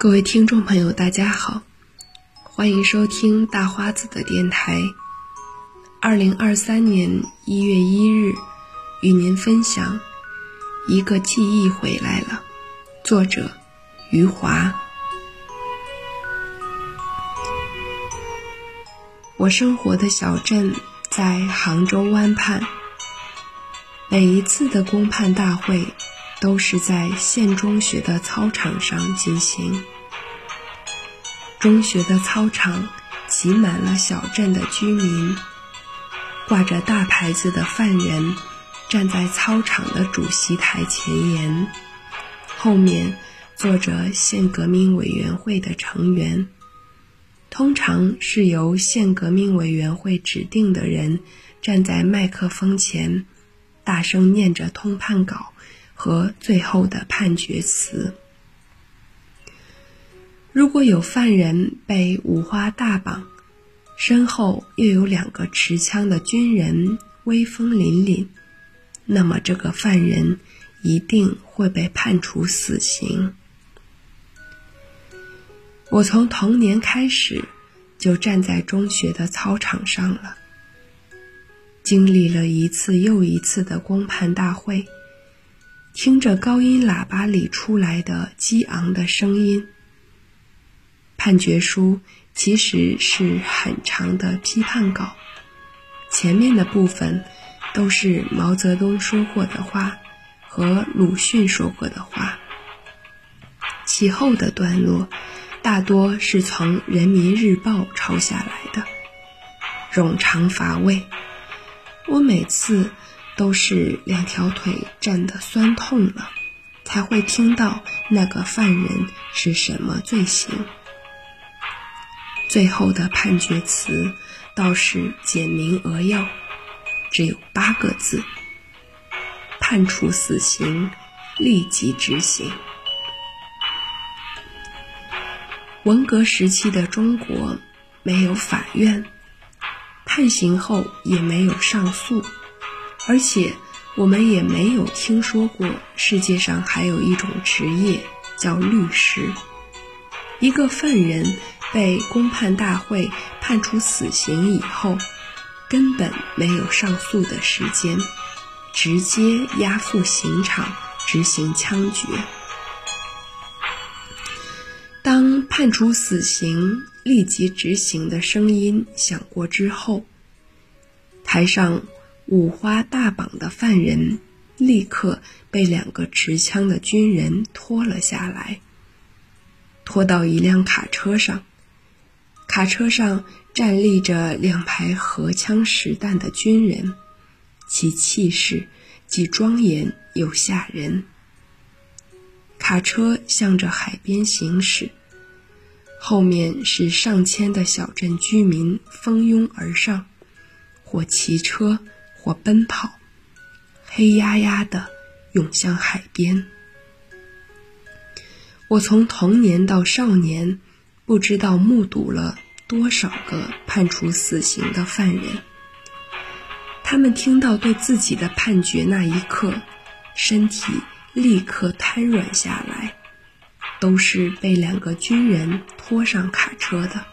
各位听众朋友，大家好，欢迎收听大花子的电台。二零二三年一月一日，与您分享《一个记忆回来了》，作者余华。我生活的小镇在杭州湾畔，每一次的公判大会。都是在县中学的操场上进行。中学的操场挤满了小镇的居民，挂着大牌子的犯人站在操场的主席台前沿，后面坐着县革命委员会的成员，通常是由县革命委员会指定的人站在麦克风前，大声念着通判稿。和最后的判决词。如果有犯人被五花大绑，身后又有两个持枪的军人威风凛凛，那么这个犯人一定会被判处死刑。我从童年开始就站在中学的操场上了，经历了一次又一次的公判大会。听着高音喇叭里出来的激昂的声音，判决书其实是很长的批判稿，前面的部分都是毛泽东说过的话和鲁迅说过的话，其后的段落大多是从《人民日报》抄下来的，冗长乏味。我每次。都是两条腿站得酸痛了，才会听到那个犯人是什么罪行。最后的判决词倒是简明扼要，只有八个字：判处死刑，立即执行。文革时期的中国没有法院，判刑后也没有上诉。而且，我们也没有听说过世界上还有一种职业叫律师。一个犯人被公判大会判处死刑以后，根本没有上诉的时间，直接押赴刑场执行枪决。当判处死刑立即执行的声音响过之后，台上。五花大绑的犯人立刻被两个持枪的军人拖了下来，拖到一辆卡车上。卡车上站立着两排荷枪实弹的军人，其气势既庄严又吓人。卡车向着海边行驶，后面是上千的小镇居民蜂拥而上，或骑车。或奔跑，黑压压的涌向海边。我从童年到少年，不知道目睹了多少个判处死刑的犯人。他们听到对自己的判决那一刻，身体立刻瘫软下来，都是被两个军人拖上卡车的。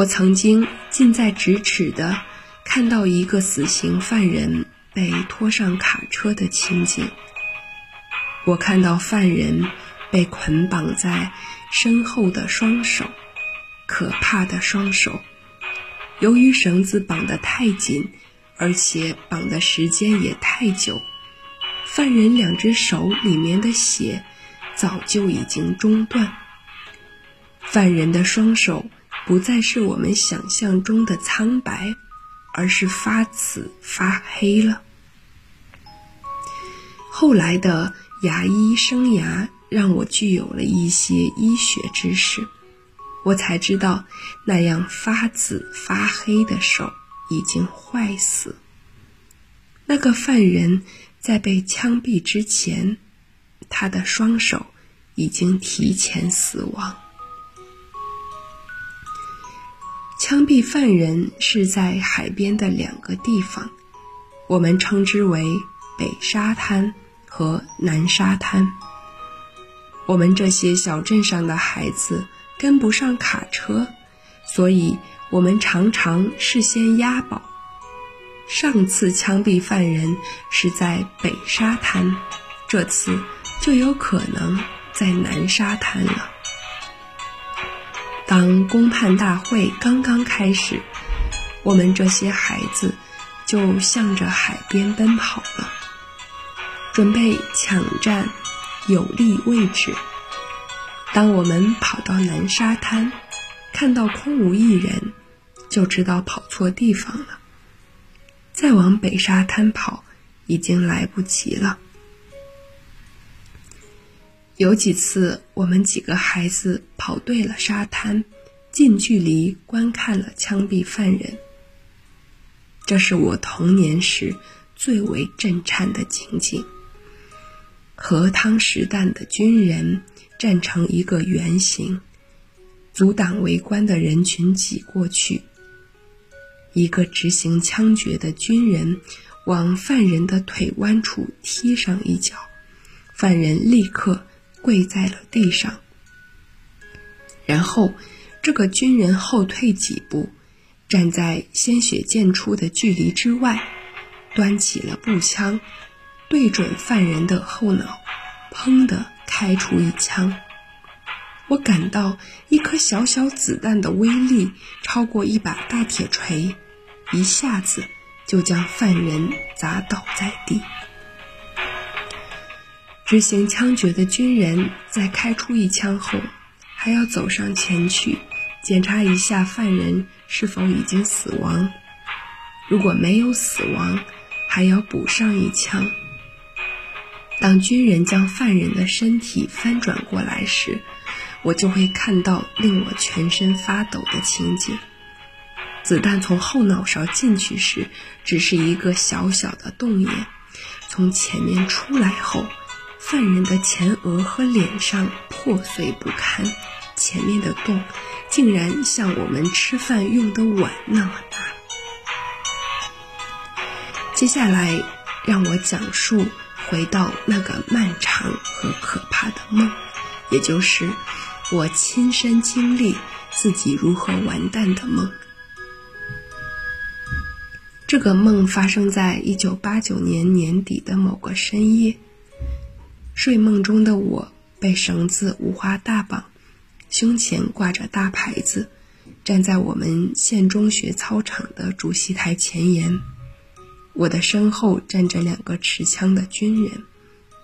我曾经近在咫尺的看到一个死刑犯人被拖上卡车的情景。我看到犯人被捆绑在身后的双手，可怕的双手。由于绳子绑得太紧，而且绑的时间也太久，犯人两只手里面的血早就已经中断。犯人的双手。不再是我们想象中的苍白，而是发紫发黑了。后来的牙医生涯让我具有了一些医学知识，我才知道那样发紫发黑的手已经坏死。那个犯人在被枪毙之前，他的双手已经提前死亡。枪毙犯人是在海边的两个地方，我们称之为北沙滩和南沙滩。我们这些小镇上的孩子跟不上卡车，所以我们常常事先押宝。上次枪毙犯人是在北沙滩，这次就有可能在南沙滩了。当公判大会刚刚开始，我们这些孩子就向着海边奔跑了，准备抢占有利位置。当我们跑到南沙滩，看到空无一人，就知道跑错地方了。再往北沙滩跑，已经来不及了。有几次，我们几个孩子跑对了沙滩，近距离观看了枪毙犯人。这是我童年时最为震颤的情景。荷汤实弹的军人站成一个圆形，阻挡围观的人群挤过去。一个执行枪决的军人往犯人的腿弯处踢上一脚，犯人立刻。跪在了地上，然后这个军人后退几步，站在鲜血溅出的距离之外，端起了步枪，对准犯人的后脑，砰的开出一枪。我感到一颗小小子弹的威力超过一把大铁锤，一下子就将犯人砸倒在地。执行枪决的军人在开出一枪后，还要走上前去检查一下犯人是否已经死亡。如果没有死亡，还要补上一枪。当军人将犯人的身体翻转过来时，我就会看到令我全身发抖的情景：子弹从后脑勺进去时，只是一个小小的洞眼；从前面出来后，犯人的前额和脸上破碎不堪，前面的洞竟然像我们吃饭用的碗那么大。接下来，让我讲述回到那个漫长和可怕的梦，也就是我亲身经历自己如何完蛋的梦。这个梦发生在一九八九年年底的某个深夜。睡梦中的我被绳子五花大绑，胸前挂着大牌子，站在我们县中学操场的主席台前沿。我的身后站着两个持枪的军人，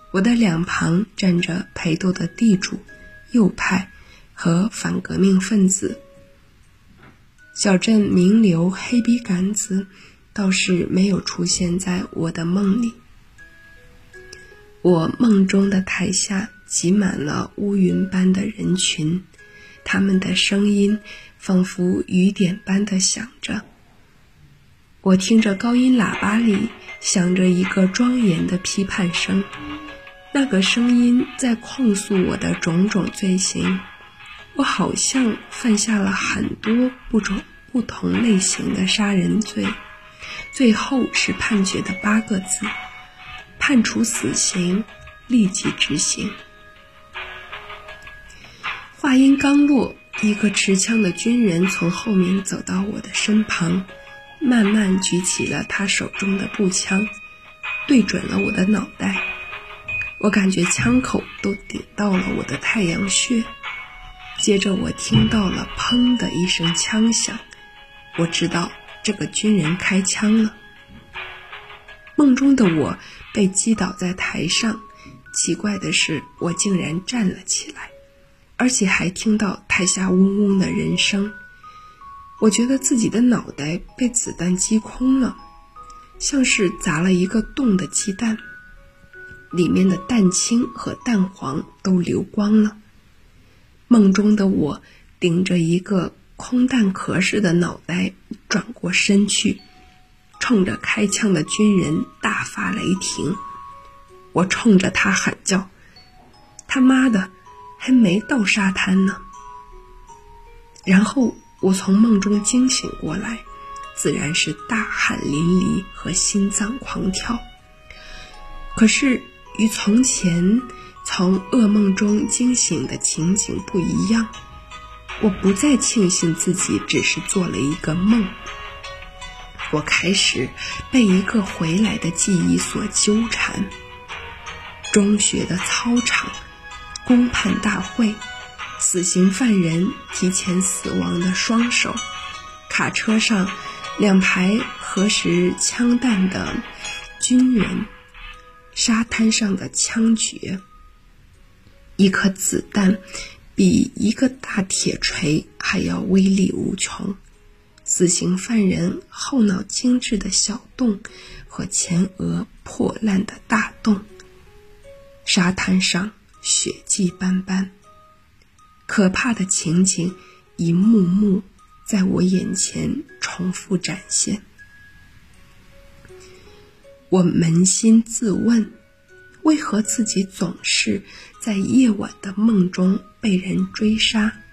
我的两旁站着陪斗的地主、右派和反革命分子。小镇名流黑笔杆子倒是没有出现在我的梦里。我梦中的台下挤满了乌云般的人群，他们的声音仿佛雨点般的响着。我听着高音喇叭里响着一个庄严的批判声，那个声音在控诉我的种种罪行。我好像犯下了很多不种不同类型的杀人罪，最后是判决的八个字。判处死刑，立即执行。话音刚落，一个持枪的军人从后面走到我的身旁，慢慢举起了他手中的步枪，对准了我的脑袋。我感觉枪口都顶到了我的太阳穴。接着，我听到了“砰”的一声枪响，我知道这个军人开枪了。梦中的我。被击倒在台上，奇怪的是，我竟然站了起来，而且还听到台下嗡嗡的人声。我觉得自己的脑袋被子弹击空了，像是砸了一个洞的鸡蛋，里面的蛋清和蛋黄都流光了。梦中的我顶着一个空蛋壳似的脑袋转过身去。冲着开枪的军人大发雷霆，我冲着他喊叫：“他妈的，还没到沙滩呢！”然后我从梦中惊醒过来，自然是大汗淋漓和心脏狂跳。可是与从前从噩梦中惊醒的情景不一样。我不再庆幸自己只是做了一个梦，我开始被一个回来的记忆所纠缠。中学的操场，公判大会，死刑犯人提前死亡的双手，卡车上两排核实枪弹的军人，沙滩上的枪决，一颗子弹。比一个大铁锤还要威力无穷。死刑犯人后脑精致的小洞和前额破烂的大洞。沙滩上血迹斑斑，可怕的情景一幕幕在我眼前重复展现。我扪心自问。为何自己总是在夜晚的梦中被人追杀？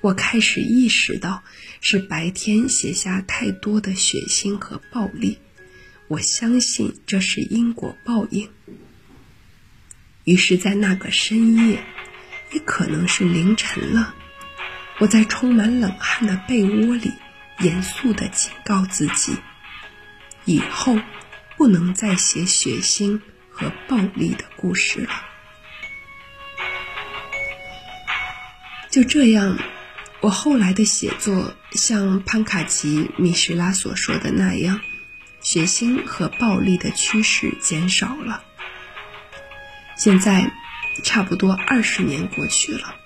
我开始意识到是白天写下太多的血腥和暴力。我相信这是因果报应。于是，在那个深夜，也可能是凌晨了，我在充满冷汗的被窝里，严肃地警告自己：以后不能再写血腥。和暴力的故事了。就这样，我后来的写作像潘卡奇米什拉所说的那样，血腥和暴力的趋势减少了。现在，差不多二十年过去了，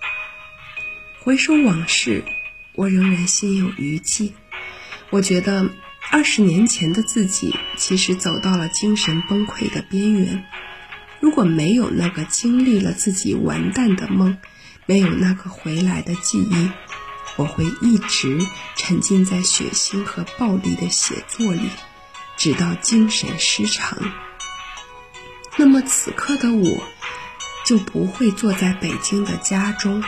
回首往事，我仍然心有余悸。我觉得。二十年前的自己，其实走到了精神崩溃的边缘。如果没有那个经历了自己完蛋的梦，没有那个回来的记忆，我会一直沉浸在血腥和暴力的写作里，直到精神失常。那么此刻的我，就不会坐在北京的家中，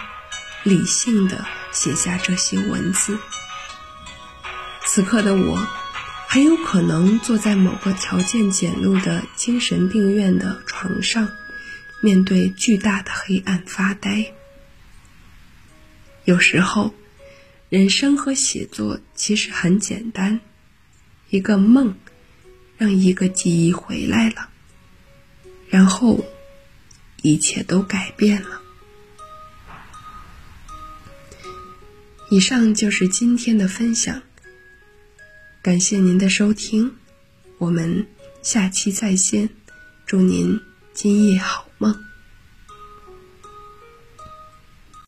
理性的写下这些文字。此刻的我。很有可能坐在某个条件简陋的精神病院的床上，面对巨大的黑暗发呆。有时候，人生和写作其实很简单，一个梦，让一个记忆回来了，然后一切都改变了。以上就是今天的分享。感谢您的收听，我们下期再见，祝您今夜好梦。